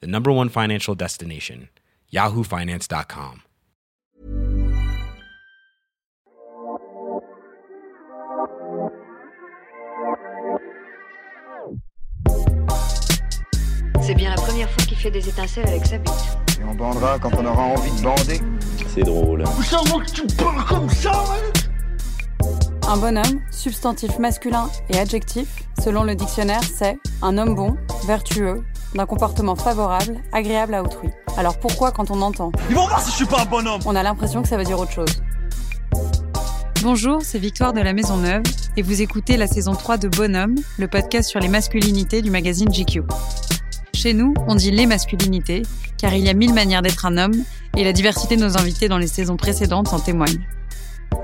the number one financial destination, yahoofinance.com. C'est bien la première fois qu'il fait des étincelles avec sa bite. Et on bandera quand on aura envie de bander. C'est drôle. Un bonhomme, substantif masculin et adjectif, selon le dictionnaire, c'est un homme bon, vertueux, d'un comportement favorable, agréable à autrui. Alors pourquoi quand on entend Ils vont voir si je suis pas un bonhomme On a l'impression que ça veut dire autre chose. Bonjour, c'est Victoire de la Maison Neuve et vous écoutez la saison 3 de Bonhomme, le podcast sur les masculinités du magazine GQ. Chez nous, on dit les masculinités, car il y a mille manières d'être un homme et la diversité de nos invités dans les saisons précédentes en témoigne.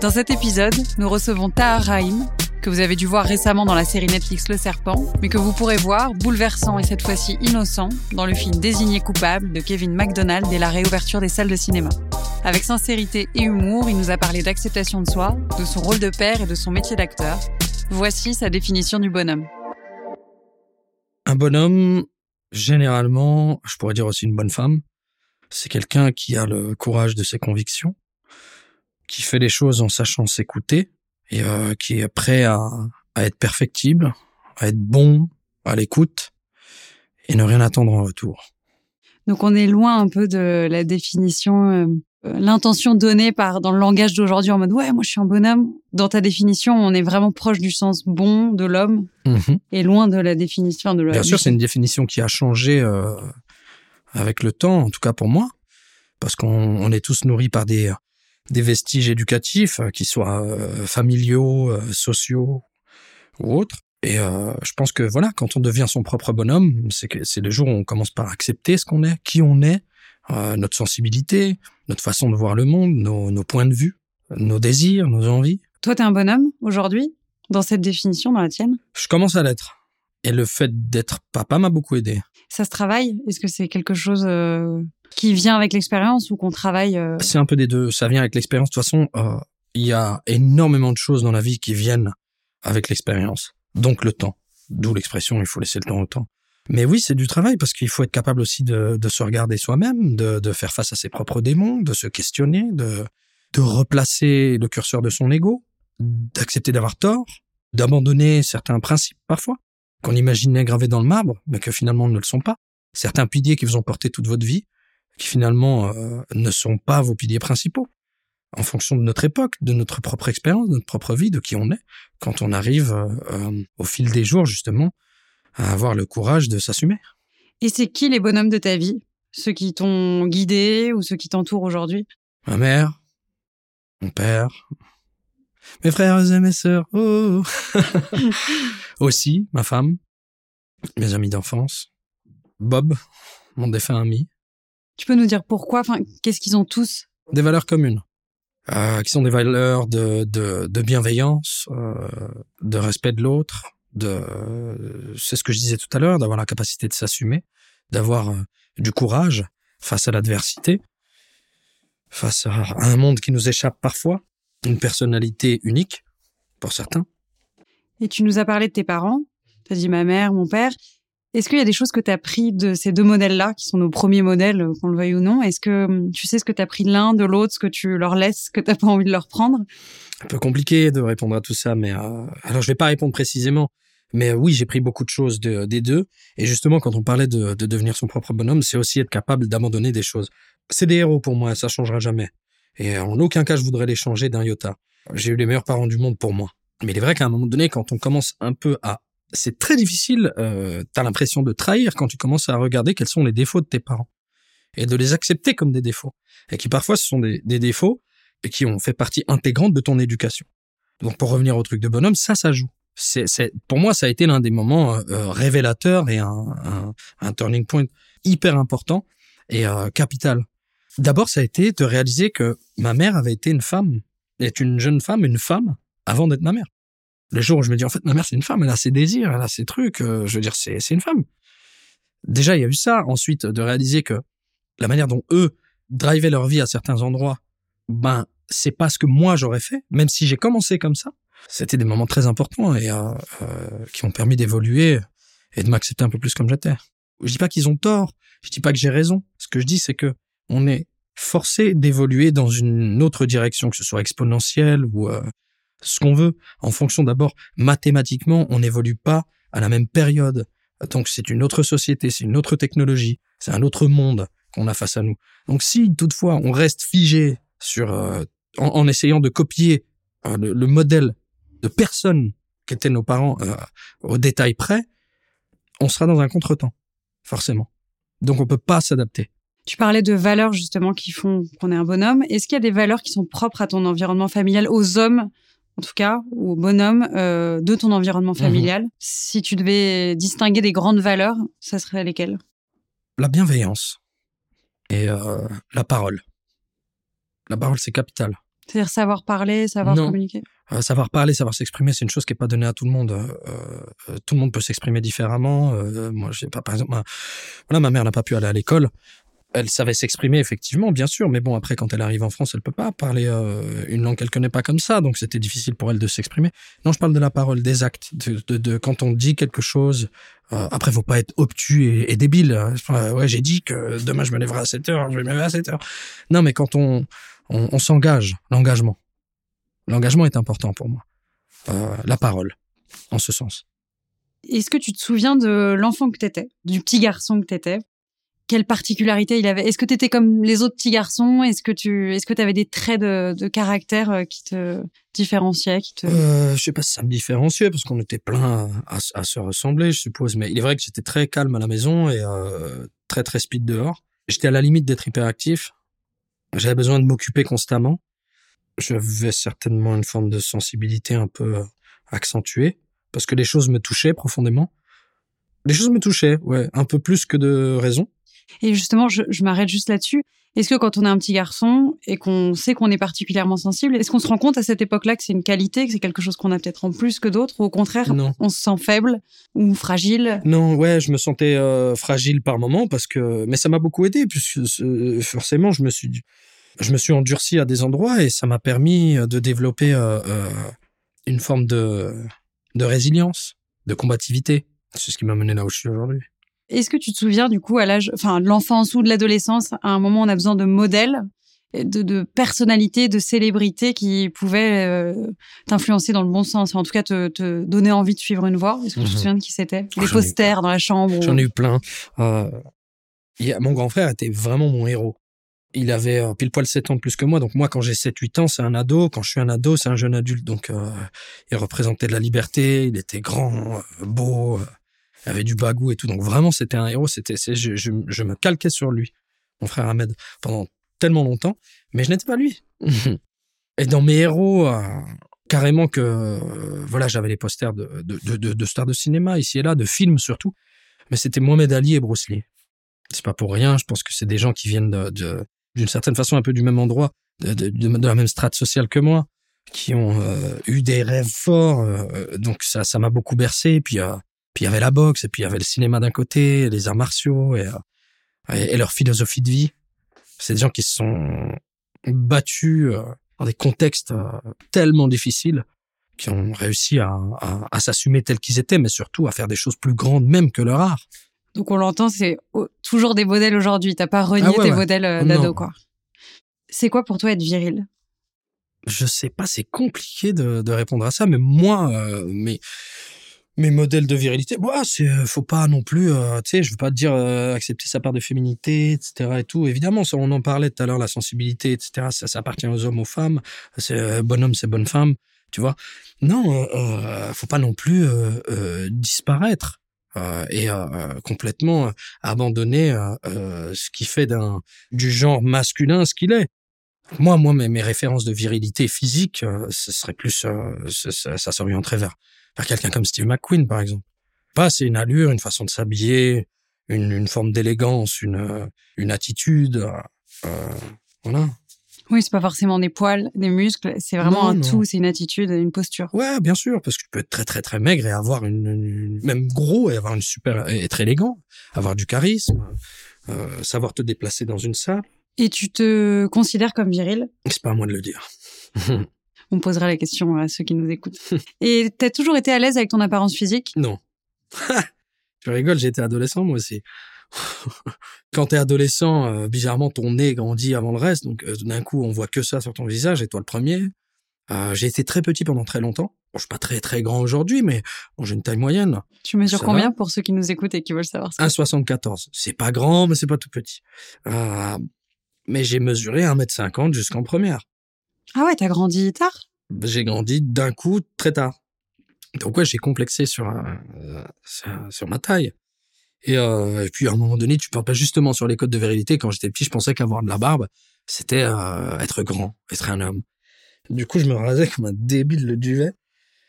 Dans cet épisode, nous recevons Tahar Rahim, que vous avez dû voir récemment dans la série Netflix Le Serpent, mais que vous pourrez voir, bouleversant et cette fois-ci innocent, dans le film Désigné coupable de Kevin MacDonald et la réouverture des salles de cinéma. Avec sincérité et humour, il nous a parlé d'acceptation de soi, de son rôle de père et de son métier d'acteur. Voici sa définition du bonhomme. Un bonhomme, généralement, je pourrais dire aussi une bonne femme, c'est quelqu'un qui a le courage de ses convictions, qui fait les choses en sachant s'écouter et euh, qui est prêt à, à être perfectible, à être bon, à l'écoute et ne rien attendre en retour. Donc on est loin un peu de la définition, euh, euh, l'intention donnée par dans le langage d'aujourd'hui en mode ouais moi je suis un bonhomme. Dans ta définition, on est vraiment proche du sens bon de l'homme Mhm. et loin de la définition de la. Bien sûr, c'est une définition qui a changé euh, avec le temps, en tout cas pour moi, parce qu'on on est tous nourris par des, des vestiges éducatifs, euh, qui soient euh, familiaux, euh, sociaux ou autres. Et euh, je pense que voilà, quand on devient son propre bonhomme, c'est que c'est le jour où on commence par accepter ce qu'on est, qui on est, notre sensibilité, notre façon de voir le monde, nos, nos points de vue, nos désirs, nos envies. Toi, t'es un bonhomme aujourd'hui dans cette définition, dans la tienne? Je commence à l'être. Et le fait d'être papa m'a beaucoup aidé. Ça se travaille? Est-ce que c'est quelque chose qui vient avec l'expérience ou qu'on travaille euh, C'est un peu des deux. Ça vient avec l'expérience. De toute façon, euh, il y a énormément de choses dans la vie qui viennent avec l'expérience. Donc le temps. D'où l'expression, il faut laisser le temps au temps. Mais oui, c'est du travail parce qu'il faut être capable aussi de, de se regarder soi-même, de, de faire face à ses propres démons, de se questionner, de, de replacer le curseur de son ego, d'accepter d'avoir tort, d'abandonner certains principes parfois qu'on imaginait gravés dans le marbre, mais que finalement ne le sont pas. Certains piliers qui vous ont porté toute votre vie, qui finalement euh, ne sont pas vos piliers principaux. En fonction de notre époque, de notre propre expérience, de notre propre vie, de qui on est, quand on arrive euh, euh, au fil des jours justement à avoir le courage de s'assumer. Et c'est qui les bonhommes de ta vie? Ceux qui t'ont guidé ou ceux qui t'entourent aujourd'hui? Ma mère, mon père, mes frères et mes sœurs, oh. aussi ma femme, mes amis d'enfance, Bob, mon défunt ami, Tu peux nous dire pourquoi Enfin, qu'est-ce qu'ils ont tous? Des valeurs communes, euh, qui sont des valeurs de, de, de bienveillance, euh, de respect de l'autre, de, c'est ce que je disais tout à l'heure, d'avoir la capacité de s'assumer, d'avoir euh, du courage face à l'adversité, face à un monde qui nous échappe parfois, une personnalité unique pour certains. Et tu nous as parlé de tes parents. Tu as dit ma mère, mon père. Est-ce qu'il y a des choses que tu as pris de ces deux modèles-là, qui sont nos premiers modèles, euh, qu'on le veuille ou non? Est-ce que hum, tu sais ce que tu as pris de l'un, de l'autre, ce que tu leur laisses, ce que tu pas envie de leur prendre? Un peu compliqué de répondre à tout ça, mais euh, alors je vais pas répondre précisément. Mais euh, oui, j'ai pris beaucoup de choses de- des deux. Et justement, quand on parlait de, de devenir son propre bonhomme, c'est aussi être capable d'abandonner des choses. C'est des héros pour moi, ça changera jamais. Et en aucun cas, je voudrais les changer d'un iota. J'ai eu les meilleurs parents du monde pour moi. Mais il est vrai qu'à un moment donné, quand on commence un peu à... C'est très difficile, euh, t'as l'impression de trahir quand tu commences à regarder quels sont les défauts de tes parents. Et de les accepter comme des défauts. Et qui parfois, ce sont des, des défauts et qui ont fait partie intégrante de ton éducation. Donc pour revenir au truc de bonhomme, ça, ça joue. C'est, c'est, pour moi, ça a été l'un des moments euh, révélateurs et un, un, un turning point hyper important. est euh, capital. D'abord, ça a été de réaliser que ma mère avait été une femme, est une jeune femme, une femme, avant d'être ma mère. Le jour où je me dis, en fait, ma mère, c'est une femme, elle a ses désirs, elle a ses trucs, euh, je veux dire, c'est une femme. Déjà, il y a eu ça. Ensuite, de réaliser que la manière dont eux drivaient leur vie à certains endroits, ben, c'est pas ce que moi j'aurais fait, même si j'ai commencé comme ça. C'était des moments très importants et euh, euh, qui ont permis d'évoluer et de m'accepter un peu plus comme j'étais. Je dis pas qu'ils ont tort, je dis pas que j'ai raison. Ce que je dis, c'est que on est forcé d'évoluer dans une autre direction, que ce soit exponentielle ou euh, ce qu'on veut, en fonction d'abord mathématiquement, on n'évolue pas à la même période. Donc c'est une autre société, c'est une autre technologie, c'est un autre monde qu'on a face à nous. Donc si toutefois on reste figé sur euh, en, essayant de copier euh, le, le modèle de personne qu'étaient nos parents euh, au détail près, on sera dans un contretemps, forcément. Donc on peut pas s'adapter. Tu parlais de valeurs justement qui font qu'on est un bonhomme. Est-ce qu'il y a des valeurs qui sont propres à ton environnement familial, aux hommes en tout cas, ou aux bonhommes euh, de ton environnement familial Si tu devais distinguer des grandes valeurs, ça serait lesquelles? La bienveillance et euh, la parole. La parole, c'est capital. C'est-à-dire savoir parler, savoir Non. communiquer? Euh, savoir parler, savoir s'exprimer, c'est une chose qui est pas donnée à tout le monde. Euh, tout le monde peut s'exprimer différemment. Euh, moi, j'ai pas, par exemple, ma, voilà, ma mère n'a pas pu aller à l'école. Elle savait s'exprimer effectivement, bien sûr, mais bon, après, quand elle arrive en France, elle peut pas parler euh, une langue qu'elle connaît pas comme ça, donc c'était difficile pour elle de s'exprimer. Non, je parle de la parole, des actes, de, quand on dit quelque chose. Euh, après, faut pas être obtus et, débile. hein. Ouais, j'ai dit que demain je me lèverai à 7 heures, je vais me lever à 7 heures. Non, mais quand on s'engage, l'engagement. L'engagement est important pour moi. Euh, la parole, en ce sens. Est-ce que tu te souviens de l'enfant que t'étais, du petit garçon que t'étais? Quelle particularité il avait Est-ce que t'étais comme les autres petits garçons? Est-ce que tu, est-ce que t'avais des traits de, de caractère euh, qui te différenciaient, qui te Euh, je sais pas si ça me différenciait parce qu'on était plein à, se ressembler, je suppose. Mais il est vrai que j'étais très calme à la maison et euh, très très speed dehors. J'étais à la limite d'être hyperactif. J'avais besoin de m'occuper constamment. J'avais certainement une forme de sensibilité un peu accentuée parce que les choses me touchaient profondément. Les choses me touchaient, ouais, un peu plus que de raison. Et justement, je, je m'arrête juste là-dessus. Est-ce que quand on est un petit garçon et qu'on sait qu'on est particulièrement sensible, est-ce qu'on se rend compte à cette époque-là que c'est une qualité, que c'est quelque chose qu'on a peut-être en plus que d'autres, ou au contraire, Non. on se sent faible ou fragile? Non, ouais, je me sentais euh, fragile par moment parce que, mais ça m'a beaucoup aidé puisque euh, forcément je me suis, je me suis endurci à des endroits et ça m'a permis de développer euh, euh, une forme de de résilience, de combativité. C'est ce qui m'a mené là où je suis aujourd'hui. Est-ce que tu te souviens du coup à l'âge, enfin de l'enfance ou de l'adolescence, à un moment on a besoin de modèles, de, de personnalités, de célébrités qui pouvaient euh, t'influencer dans le bon sens, en tout cas te, te donner envie de suivre une voie? Est-ce que tu te Mhm. souviens de qui c'était? Des posters dans la chambre. J'en ai eu plein. Euh, a- mon grand frère était vraiment mon héros. Il avait euh, pile poil 7 ans de plus que moi. Donc moi, quand j'ai 7-8 ans, c'est un ado. Quand je suis un ado, c'est un jeune adulte. Donc euh, il représentait de la liberté. Il était grand, euh, beau. Avait du bagou et tout. Donc vraiment, c'était un héros. C'était, je, je, me calquais sur lui, mon frère Ahmed, pendant tellement longtemps. Mais je n'étais pas lui. et dans mes héros, euh, carrément que euh, voilà, j'avais les posters de, de, de, stars de cinéma ici et là, de films surtout mais c'était Mohamed Ali et Bruce Lee. C'est pas pour rien, je pense que c'est des gens qui viennent de, d'une certaine façon un peu du même endroit, de, la même strate sociale que moi, qui ont euh, eu des rêves forts, donc ça ça m'a beaucoup bercé. Puis euh, puis il y avait la boxe, et puis il y avait le cinéma d'un côté, les arts martiaux, et, euh, et, et leur philosophie de vie. C'est des gens qui se sont battus euh, dans des contextes euh, tellement difficiles qui ont réussi à, à, à s'assumer tels qu'ils étaient, mais surtout à faire des choses plus grandes même que leur art. Donc on l'entend, c'est oh, toujours des modèles aujourd'hui. T'as pas renié Ah ouais, tes ouais. modèles Non. d'ado, quoi. C'est quoi pour toi être viril? Je sais pas, c'est compliqué de, de répondre à ça, mais moi, euh, mes, mes modèles de virilité, bah, c'est, euh, faut pas non plus, euh, tu sais, je veux pas dire euh, accepter sa part de féminité, etc. et tout. Évidemment, ça, on en parlait tout à l'heure, la sensibilité, etc. Ça, appartient aux hommes, aux femmes. C'est euh, bonhomme, c'est bonne femme, tu vois. Non, euh, faut pas non plus disparaître. et complètement abandonner ce qui fait du genre masculin ce qu'il est. Moi, moi, mes, mes références de virilité physique, ce serait plus, ça, ça s'orienterait vers, quelqu'un comme Steve McQueen, par exemple. Pas, c'est une allure, une façon de s'habiller, une, une forme d'élégance, une, euh, une attitude. euh, euh, voilà. Oui, c'est pas forcément des poils, des muscles, c'est vraiment Non, un non. tout, c'est une attitude, une posture. Ouais, bien sûr, parce que tu peux être très très très maigre et avoir une, une- même gros et avoir une super être élégant, avoir du charisme, euh, savoir te déplacer dans une salle. Et tu te considères comme viril? C'est pas à moi de le dire. On posera la question à ceux qui nous écoutent. Et t'as toujours été à l'aise avec ton apparence physique? Non. tu rigoles, j'étais adolescent moi aussi. Quand t'es adolescent, euh, bizarrement ton nez grandit avant le reste, donc euh, d'un coup on voit que ça sur ton visage et toi le premier. Euh, j'ai été très petit pendant très longtemps. Bon, je suis pas très très grand aujourd'hui, mais bon, j'ai une taille moyenne. Tu mesures Ça combien va pour ceux qui nous écoutent et qui veulent savoir ça 1,74. C'est? Pas grand, mais c'est pas tout petit. Euh, mais j'ai mesuré 1m50 jusqu'en première. Ah ouais, t'as grandi tard? J'ai grandi d'un coup très tard. Donc ouais, j'ai complexé sur, euh, sur, ma taille. Et, euh, et puis à un moment donné, tu parles pas justement sur les codes de virilité. Quand j'étais petit, je pensais qu'avoir de la barbe, c'était euh, être grand, être un homme. Du coup, je me rasais comme un débile le duvet.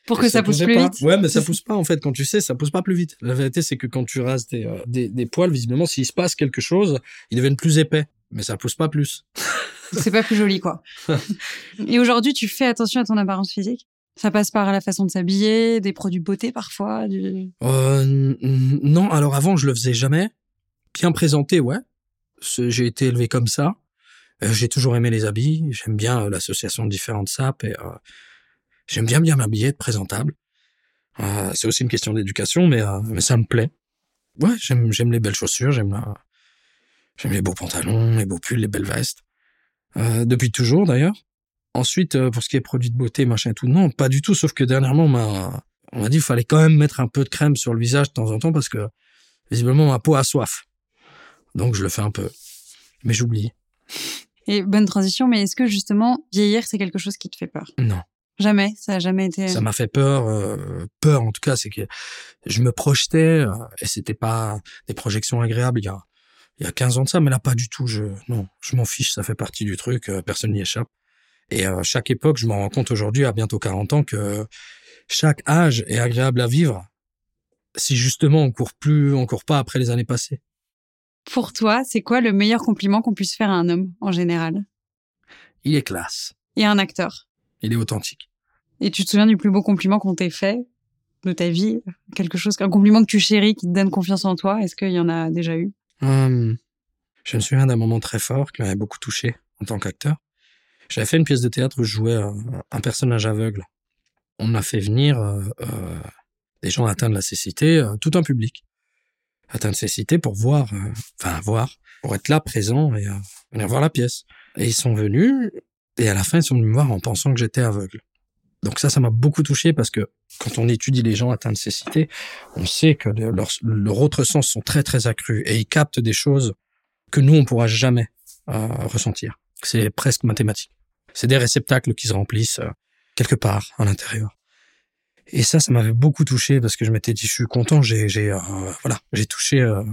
Pour que ça pousse plus pas. vite? Ouais, mais ça pousse pas en fait. Quand tu sais, ça pousse pas plus vite. La vérité, c'est que quand tu rases des, euh, des, des poils, visiblement, s'il se passe quelque chose, ils deviennent plus épais. Mais ça pousse pas plus. C'est pas plus joli, quoi. et aujourd'hui, tu fais attention à ton apparence physique? Ça passe par la façon de s'habiller, des produits beauté parfois du... Euh, non, alors avant, je le faisais jamais. Bien présenté, ouais. J'ai été élevé comme ça. Euh, j'ai toujours aimé les habits. J'aime bien euh, l'association de différentes sapes et euh, j'aime bien bien m'habiller, être présentable. Euh, c'est aussi une question d'éducation, mais, mais ça me plaît. Ouais, j'aime j'aime les belles chaussures, j'aime la- j'aime les beaux pantalons, les beaux pulls, les belles vestes. Euh, depuis toujours d'ailleurs. Ensuite, euh, pour ce qui est produits de beauté, machin et tout, non, pas du tout. Sauf que dernièrement, on m'a on m'a dit qu'il fallait quand même mettre un peu de crème sur le visage de temps en temps parce que visiblement ma peau a soif. Donc je le fais un peu. Mais j'oublie. Et bonne transition, mais est-ce que justement, vieillir, c'est quelque chose qui te fait peur? Non. Jamais, ça a jamais été... Ça m'a fait peur. euh, peur en tout cas, c'est que je me projetais euh, et c'était pas des projections agréables il y a, il y a 15 ans de ça, mais là pas du tout. Je, non, je m'en fiche, ça fait partie du truc, euh, personne n'y échappe. Et à chaque époque, je m'en rends compte aujourd'hui, à bientôt 40 ans, que chaque âge est agréable à vivre si justement on court plus, on court pas après les années passées. Pour toi, c'est quoi le meilleur compliment qu'on puisse faire à un homme, en général? Il est classe, Et un acteur? Il est authentique. Et tu te souviens du plus beau compliment qu'on t'ait fait de ta vie? Quelque chose, un compliment que tu chéris, qui te donne confiance en toi? Est-ce qu'il y en a déjà eu? Hum, je me souviens d'un moment très fort qui m'avait beaucoup touché en tant qu'acteur. J'avais fait une pièce de théâtre où je jouais euh, un personnage aveugle. On a fait venir euh, euh, des gens atteints de la cécité, euh, tout un public atteint de cécité pour voir, euh, enfin voir, pour être là présent et venir voir la pièce. Et ils sont venus et à la fin ils sont venus me voir en pensant que j'étais aveugle. Donc ça, ça m'a beaucoup touché parce que quand on étudie les gens atteints de cécité, on sait que le- leurs leurs autres sens sont très très accrus et ils captent des choses que nous on pourra jamais euh, ressentir. C'est presque mathématique. C'est des réceptacles qui se remplissent euh, quelque part à l'intérieur. Et ça, ça m'avait beaucoup touché parce que je m'étais dit, je suis content, j'ai, euh, voilà, j'ai touché un,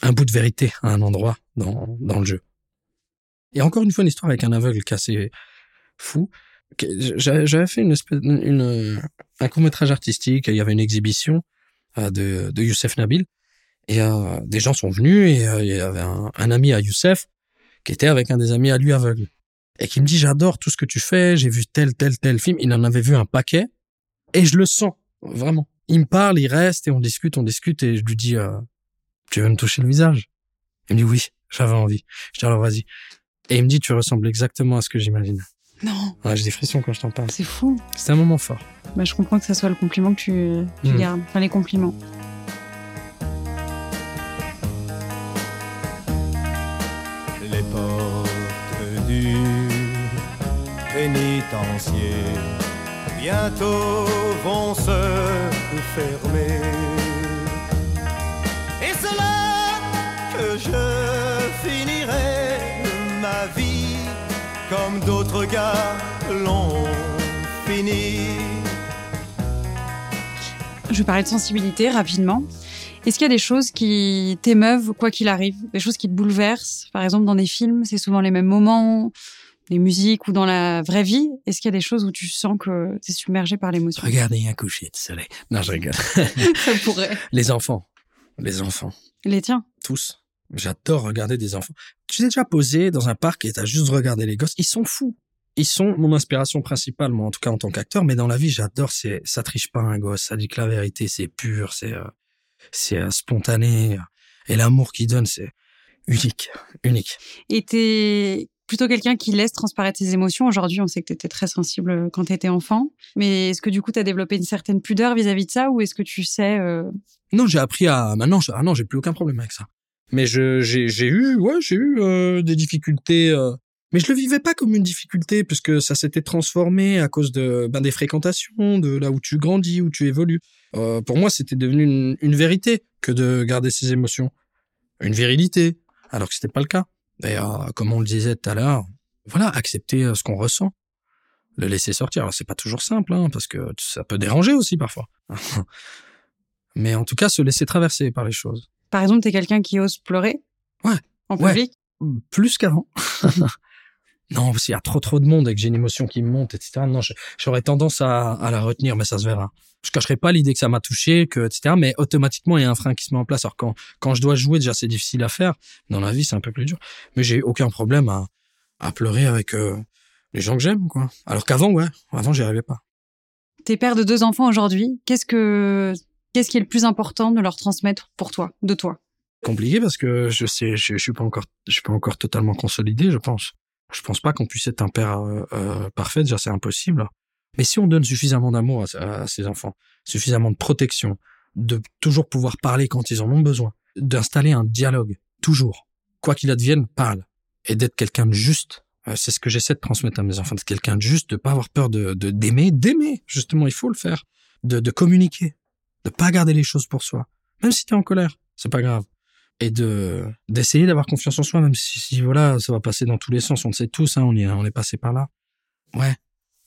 un bout de vérité à un endroit dans, dans le jeu. Et encore une fois, une histoire avec un aveugle qui est assez fou. J'avais fait une espèce, une, une- un court métrage artistique. Il y avait une exhibition euh, de, Youssef Nabil. Et euh, des gens sont venus et euh, il y avait un, ami à Youssef qui était avec un des amis à lui aveugle. Et qui me dit, j'adore tout ce que tu fais, j'ai vu tel, tel, tel film. Il en avait vu un paquet. Et je le sens, vraiment. Il me parle, il reste et on discute, on discute et je lui dis, euh, tu veux me toucher le visage? Il me dit, oui, j'avais envie. Je dis, alors vas-y. Et il me dit, tu ressembles exactement à ce que j'imagine. Non, Ouais, j'ai des frissons quand je t'en parle. c'est fou. C'était un moment fort. Bah, je comprends que ça soit le compliment que tu, tu Mm. gardes. Enfin, les compliments. les portes du pénitencier bientôt vont se fermer. Et c'est là que je comme d'autres gars l'ont fini. Je vais parler de sensibilité rapidement. Est-ce qu'il y a des choses qui t'émeuvent, quoi qu'il arrive? Des choses qui te bouleversent? Par exemple, dans des films, c'est souvent les mêmes moments, des musiques ou dans la vraie vie. Est-ce qu'il y a des choses où tu sens que tu es submergé par l'émotion? Regardez un coucher de soleil. Non, je rigole. Ça pourrait. Les enfants. Les enfants. Les tiens. Tous. J'adore regarder des enfants. Tu t'es déjà posé dans un parc et t'as juste regardé les gosses? Ils sont fous. Ils sont mon inspiration principale, moi, en tout cas en tant qu'acteur. Mais dans la vie, j'adore. C'est, ça triche pas un gosse. Ça dit que la vérité, c'est pur, c'est, euh, c'est euh, spontané. Et l'amour qu'il donne, c'est unique, unique. Et t'es plutôt quelqu'un qui laisse transparaître ses émotions. Aujourd'hui, on sait que tu étais très sensible quand tu étais enfant. Mais est-ce que du coup, tu as développé une certaine pudeur vis-à-vis de ça ou est-ce que tu sais... euh, Non, j'ai appris à maintenant. je- Ah non, j'ai plus aucun problème avec ça. Mais j'ai eu ouais j'ai eu euh, des difficultés. euh, mais je le vivais pas comme une difficulté puisque ça s'était transformé à cause de ben des fréquentations, de là où tu grandis, où tu évolues. Euh, pour moi, c'était devenu une, une vérité que de garder ses émotions, une virilité, alors que c'était pas le cas. Euh, comme on le disait tout à l'heure, voilà, accepter euh, ce qu'on ressent, le laisser sortir. Alors c'est pas toujours simple, hein, parce que ça peut déranger aussi parfois. Mais en tout cas, se laisser traverser par les choses. Par exemple, tu es quelqu'un qui ose pleurer Ouais. En Ouais. public Plus qu'avant. non, qu'il y a trop trop de monde et que j'ai une émotion qui me monte, etc. Non, j'aurais tendance à, à la retenir, mais ça se verra. Je cacherai pas l'idée que ça m'a touché, que etc. Mais automatiquement, il y a un frein qui se met en place. Alors quand quand je dois jouer, déjà c'est difficile à faire. Dans la vie, c'est un peu plus dur. Mais j'ai aucun problème à à pleurer avec euh, les gens que j'aime, quoi. Alors qu'avant, ouais, avant j'y arrivais pas. T'es père de deux enfants aujourd'hui. Qu'est-ce que qu'est-ce qui est le plus important de leur transmettre pour toi, de toi? Compliqué parce que je sais, je, suis pas encore, je suis pas encore totalement consolidé, je pense. Je pense pas qu'on puisse être un père euh, euh, parfait, déjà c'est impossible. Mais si on donne suffisamment d'amour à, à ses enfants, suffisamment de protection, de toujours pouvoir parler quand ils en ont besoin, d'installer un dialogue, toujours, quoi qu'il advienne, parle, et d'être quelqu'un de juste. euh, C'est ce que j'essaie de transmettre à mes enfants, d'être quelqu'un de juste, de pas avoir peur de d'aimer, d'aimer. Justement, il faut le faire, de communiquer, de pas garder les choses pour soi, même si tu es en colère, c'est pas grave. Et de d'essayer d'avoir confiance en soi même si, si, voilà ça va passer dans tous les sens. On le sait tous hein, on y on est passé par là. Ouais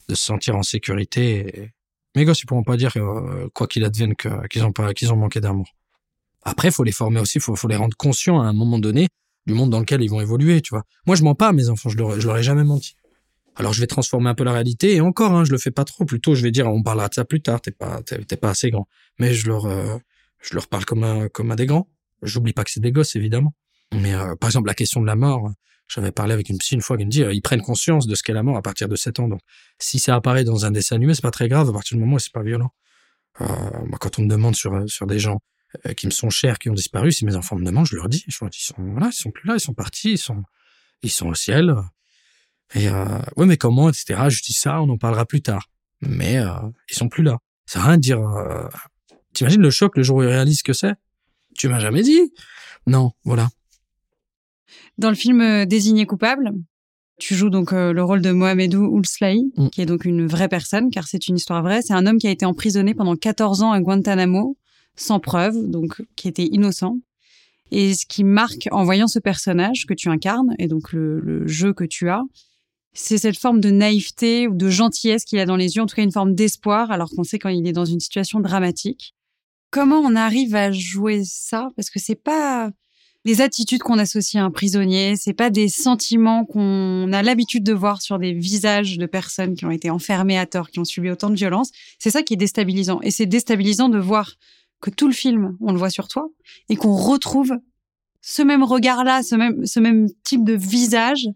de se sentir en sécurité mes gosses ils pourront pas dire euh, quoi qu'il advienne qu'ils ont pas qu'ils ont manqué d'amour. Après faut les former aussi faut faut les rendre conscients à un moment donné du monde dans lequel ils vont évoluer tu vois. Moi je mens pas à mes enfants je leur je leur ai jamais menti alors je vais transformer un peu la réalité et encore hein, je le fais pas trop plutôt je vais dire on parlera de ça plus tard t'es pas t'es pas assez grand mais je leur euh, je leur parle comme un comme à des grands J'oublie pas que c'est des gosses, évidemment. Mais euh, par exemple, la question de la mort, j'avais parlé avec une psy une fois qui me dit, euh, ils prennent conscience de ce qu'est la mort à partir de 7 ans. Donc, si ça apparaît dans un dessin animé, c'est pas très grave à partir du moment où c'est pas violent. Euh, moi, quand on me demande sur euh, sur des gens qui me sont chers, qui ont disparu, si mes enfants me demandent, je leur dis, je leur dis, ils sont voilà, ils sont plus là, ils sont partis, ils sont ils sont au ciel. Et euh, ouais, mais comment, etc. Je dis ça, on en parlera plus tard. Mais euh, ils sont plus là. Ça n'a rien de dire. Euh, T'imagines le choc le jour où ils réalisent ce que c'est? Tu m'as jamais dit Non, voilà. Dans le film euh, Désigné coupable, tu joues donc euh, le rôle de Mohamedou Oulslahi, Mm. qui est donc une vraie personne, car c'est une histoire vraie. C'est un homme qui a été emprisonné pendant 14 ans à Guantanamo, sans preuve, donc qui était innocent. Et ce qui marque en voyant ce personnage que tu incarnes, et donc le, le jeu que tu as, c'est cette forme de naïveté ou de gentillesse qu'il a dans les yeux, en tout cas une forme d'espoir, alors qu'on sait quand il est dans une situation dramatique. Comment on arrive à jouer ça? Parce que c'est pas les attitudes qu'on associe à un prisonnier, c'est pas des sentiments qu'on a l'habitude de voir sur des visages de personnes qui ont été enfermées à tort, qui ont subi autant de violence. C'est ça qui est déstabilisant. Et c'est déstabilisant de voir que tout le film, on le voit sur toi, et qu'on retrouve ce même regard-là, ce même, ce même type de visage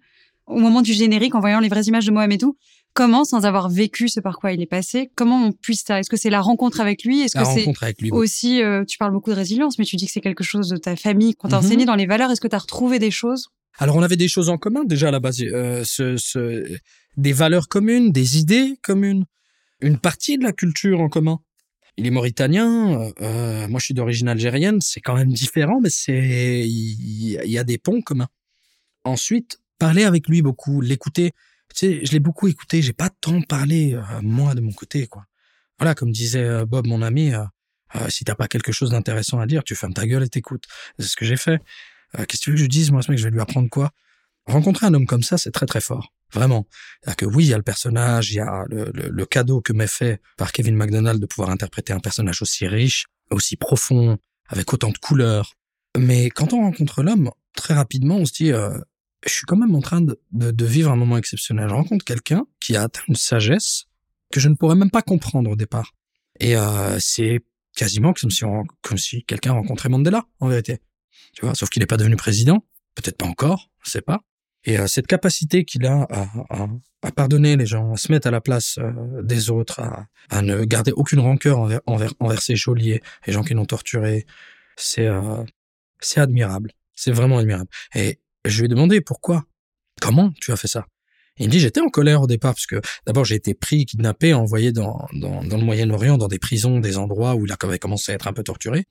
au moment du générique, en voyant les vraies images de Mohamedou. Comment, sans avoir vécu ce par quoi il est passé, comment on puisse ça? Est-ce que c'est la rencontre avec lui? Est-ce La que c'est rencontre avec lui. aussi, euh, tu parles beaucoup de résilience, mais tu dis que c'est quelque chose de ta famille qu'on t'a Mhm. enseigné dans les valeurs. Est-ce que tu as retrouvé des choses? Alors on avait des choses en commun déjà à la base, euh, ce, ce- des valeurs communes, des idées communes, une partie de la culture en commun. Il est mauritanien, euh, moi je suis d'origine algérienne, c'est quand même différent, mais c'est il il y, a des ponts communs. Ensuite, parler avec lui beaucoup, l'écouter. Tu sais, je l'ai beaucoup écouté, j'ai pas tant parlé euh, moi de mon côté quoi. Voilà, comme disait euh, Bob mon ami, euh, euh, si t'as pas quelque chose d'intéressant à dire, tu fermes ta gueule et t'écoutes. C'est ce que j'ai fait. Euh, Qu'est-ce que tu veux que je dise, moi, ce mec, je vais lui apprendre quoi? Rencontrer un homme comme ça, c'est très très fort. Vraiment. C'est-à-dire que oui, il y a le personnage, il y a le, le- le cadeau que m'est fait par Kevin McDonald de pouvoir interpréter un personnage aussi riche, aussi profond, avec autant de couleurs. Mais quand on rencontre l'homme, très rapidement, on se dit, euh, je suis quand même en train de, de- de vivre un moment exceptionnel. Je rencontre quelqu'un qui a atteint une sagesse que je ne pourrais même pas comprendre au départ. Et euh, c'est quasiment comme si, si quelqu'un rencontrait Mandela, en vérité. Tu vois, sauf qu'il n'est pas devenu président, peut-être pas encore, je sais pas. Et euh, cette capacité qu'il a à, à- à pardonner les gens, à se mettre à la place euh, des autres, à, à ne garder aucune rancœur envers, envers, ses geôliers, les gens qui l'ont torturé, c'est euh, admirable. C'est vraiment admirable. Et je lui ai demandé pourquoi, comment tu as fait ça. Il me dit j'étais en colère au départ parce que d'abord j'ai été pris, kidnappé, envoyé dans, dans, dans le Moyen-Orient, dans des prisons, des endroits où il avait commencé à être un peu torturé.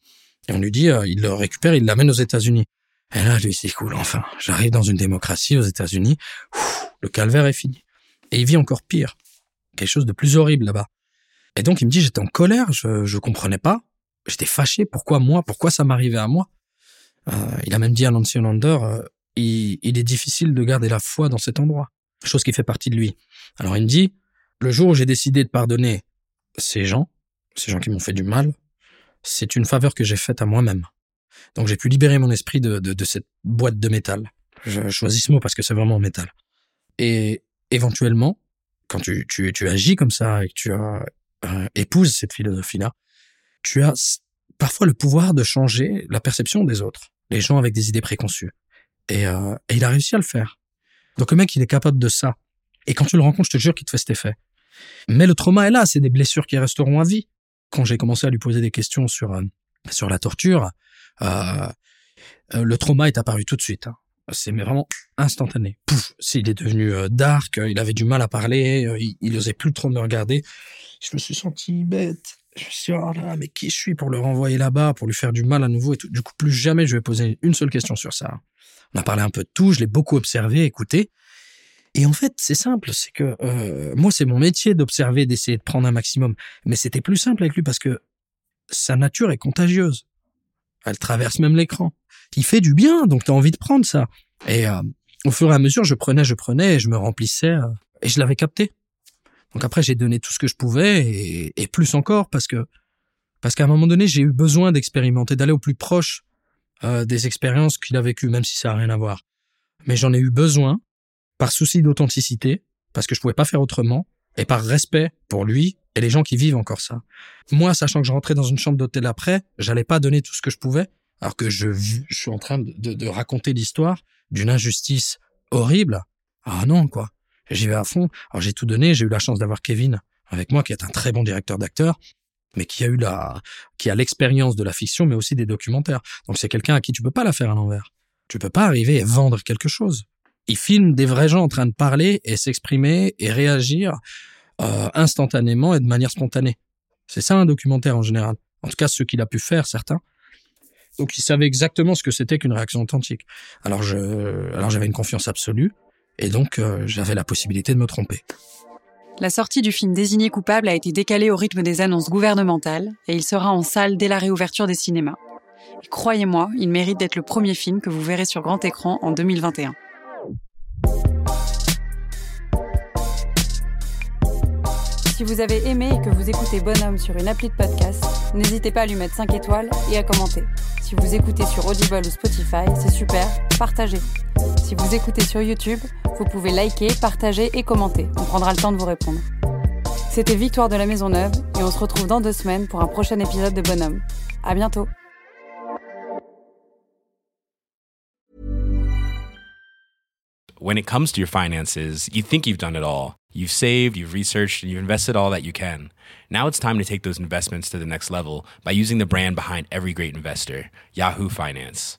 Et on lui dit euh, il le récupère, il l'amène aux États-Unis. Et là je lui dis c'est cool, enfin j'arrive dans une démocratie aux États-Unis, le calvaire est fini. Et il vit encore pire, quelque chose de plus horrible là-bas. Et donc il me dit j'étais en colère, je je comprenais pas, j'étais fâché, pourquoi moi, pourquoi ça m'arrivait à moi? Euh, il a même dit à Nancy Hollander, euh, il, il est difficile de garder la foi dans cet endroit chose qui fait partie de lui. Alors il me dit, le jour où j'ai décidé de pardonner ces gens, ces gens qui m'ont fait du mal, c'est une faveur que j'ai faite à moi-même. Donc j'ai pu libérer mon esprit de, de, de cette boîte de métal. Je choisis ce mot parce que c'est vraiment métal. Et éventuellement, quand tu, tu, tu agis comme ça et que tu euh, épouses cette philosophie-là, tu as parfois le pouvoir de changer la perception des autres, les gens avec des idées préconçues. Et, euh, et il a réussi à le faire. Donc le mec, il est capable de ça. Et quand tu le rencontres, je te jure qu'il te fait cet effet. Mais le trauma est là, c'est des blessures qui resteront à vie. Quand j'ai commencé à lui poser des questions sur euh, sur la torture, euh, le trauma est apparu tout de suite. hein. C'est vraiment instantané. Pouf, s'il est devenu dark, il avait du mal à parler, il, il osait plus trop me regarder. Je me suis senti bête. Je me suis dit, oh là, mais qui je suis pour le renvoyer là-bas, pour lui faire du mal à nouveau et tout. Du coup, plus jamais je vais poser une seule question sur ça. On a parlé un peu de tout, je l'ai beaucoup observé, écouté. Et en fait, c'est simple, c'est que euh, moi, c'est mon métier d'observer, d'essayer de prendre un maximum. Mais c'était plus simple avec lui parce que sa nature est contagieuse. Elle traverse même l'écran. Il fait du bien, donc tu as envie de prendre ça. Et euh, au fur et à mesure, je prenais, je prenais, je me remplissais, euh, et je l'avais capté. Donc après, j'ai donné tout ce que je pouvais, et, et plus encore, parce que parce qu'à un moment donné, j'ai eu besoin d'expérimenter, d'aller au plus proche euh, des expériences qu'il a vécues, même si ça a rien à voir. Mais j'en ai eu besoin par souci d'authenticité, parce que je pouvais pas faire autrement, et par respect pour lui et les gens qui vivent encore ça. Moi, sachant que je rentrais dans une chambre d'hôtel après, j'allais pas donner tout ce que je pouvais, alors que je, suis en train de, de- de raconter l'histoire d'une injustice horrible. Ah non, quoi. J'y vais à fond. Alors j'ai tout donné, j'ai eu la chance d'avoir Kevin avec moi, qui est un très bon directeur d'acteur, mais qui a eu la, qui a l'expérience de la fiction, mais aussi des documentaires. Donc c'est quelqu'un à qui tu peux pas la faire à l'envers. Tu peux pas arriver et vendre quelque chose. Il filme des vrais gens en train de parler et s'exprimer et réagir euh, instantanément et de manière spontanée. C'est ça un documentaire en général. En tout cas, ce qu'il a pu faire, certains. Donc, il savait exactement ce que c'était qu'une réaction authentique. Alors, je, alors j'avais une confiance absolue et donc euh, j'avais la possibilité de me tromper. La sortie du film Désigné coupable a été décalée au rythme des annonces gouvernementales et il sera en salle dès la réouverture des cinémas. Croyez-moi, il mérite d'être le premier film que vous verrez sur grand écran en 2021. Si vous avez aimé et que vous écoutez Bonhomme sur une appli de podcast, n'hésitez pas à lui mettre 5 étoiles et à commenter. Si vous écoutez sur Audible ou Spotify, c'est super, partagez. Si vous écoutez sur YouTube, vous pouvez liker, partager et commenter. On prendra le temps de vous répondre. C'était Victoire de la Maison Neuve et on se retrouve dans deux semaines pour un prochain épisode de Bonhomme. À bientôt. when it comes to your finances, you think you've done it all. You've saved, you've researched, and you've invested all that you can. Now it's time to take those investments to the next level by using the brand behind every great investor, Yahoo Finance.